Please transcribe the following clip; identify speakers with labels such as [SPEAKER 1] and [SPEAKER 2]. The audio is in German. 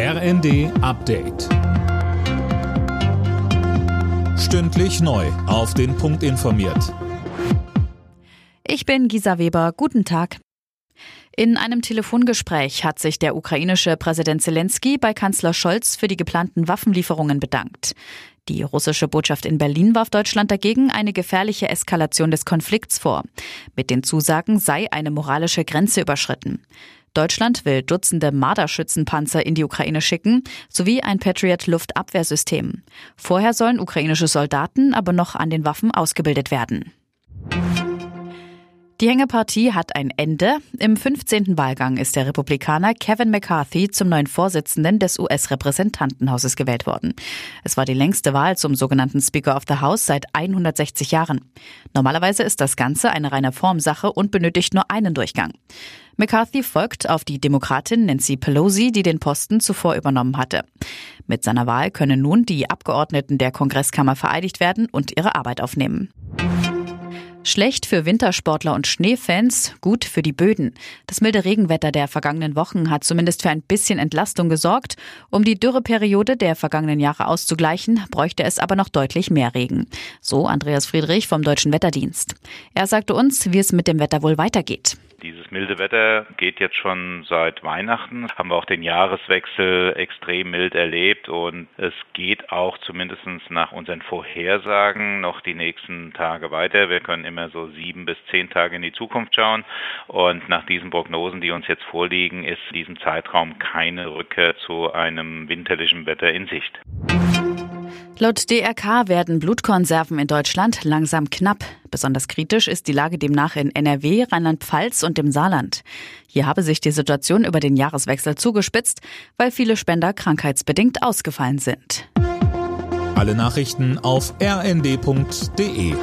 [SPEAKER 1] RND Update. Stündlich neu. Auf den Punkt informiert.
[SPEAKER 2] Ich bin Gisa Weber. Guten Tag. In einem Telefongespräch hat sich der ukrainische Präsident Zelensky bei Kanzler Scholz für die geplanten Waffenlieferungen bedankt. Die russische Botschaft in Berlin warf Deutschland dagegen eine gefährliche Eskalation des Konflikts vor. Mit den Zusagen sei eine moralische Grenze überschritten. Deutschland will Dutzende Marderschützenpanzer in die Ukraine schicken, sowie ein Patriot-Luftabwehrsystem. Vorher sollen ukrainische Soldaten aber noch an den Waffen ausgebildet werden. Die Hängepartie hat ein Ende. Im 15. Wahlgang ist der Republikaner Kevin McCarthy zum neuen Vorsitzenden des US-Repräsentantenhauses gewählt worden. Es war die längste Wahl zum sogenannten Speaker of the House seit 160 Jahren. Normalerweise ist das Ganze eine reine Formsache und benötigt nur einen Durchgang. McCarthy folgt auf die Demokratin Nancy Pelosi, die den Posten zuvor übernommen hatte. Mit seiner Wahl können nun die Abgeordneten der Kongresskammer vereidigt werden und ihre Arbeit aufnehmen. Schlecht für Wintersportler und Schneefans, gut für die Böden. Das milde Regenwetter der vergangenen Wochen hat zumindest für ein bisschen Entlastung gesorgt. Um die Dürreperiode der vergangenen Jahre auszugleichen, bräuchte es aber noch deutlich mehr Regen. So Andreas Friedrich vom Deutschen Wetterdienst. Er sagte uns, wie es mit dem Wetter wohl weitergeht.
[SPEAKER 3] Dieses milde Wetter geht jetzt schon seit Weihnachten. Haben wir auch den Jahreswechsel extrem mild erlebt und es geht auch zumindest nach unseren Vorhersagen noch die nächsten Tage weiter. Wir können immer so sieben bis zehn Tage in die Zukunft schauen und nach diesen Prognosen, die uns jetzt vorliegen, ist in diesem Zeitraum keine Rückkehr zu einem winterlichen Wetter in Sicht.
[SPEAKER 2] Laut DRK werden Blutkonserven in Deutschland langsam knapp. Besonders kritisch ist die Lage demnach in NRW, Rheinland-Pfalz und dem Saarland. Hier habe sich die Situation über den Jahreswechsel zugespitzt, weil viele Spender krankheitsbedingt ausgefallen sind.
[SPEAKER 1] Alle Nachrichten auf rnd.de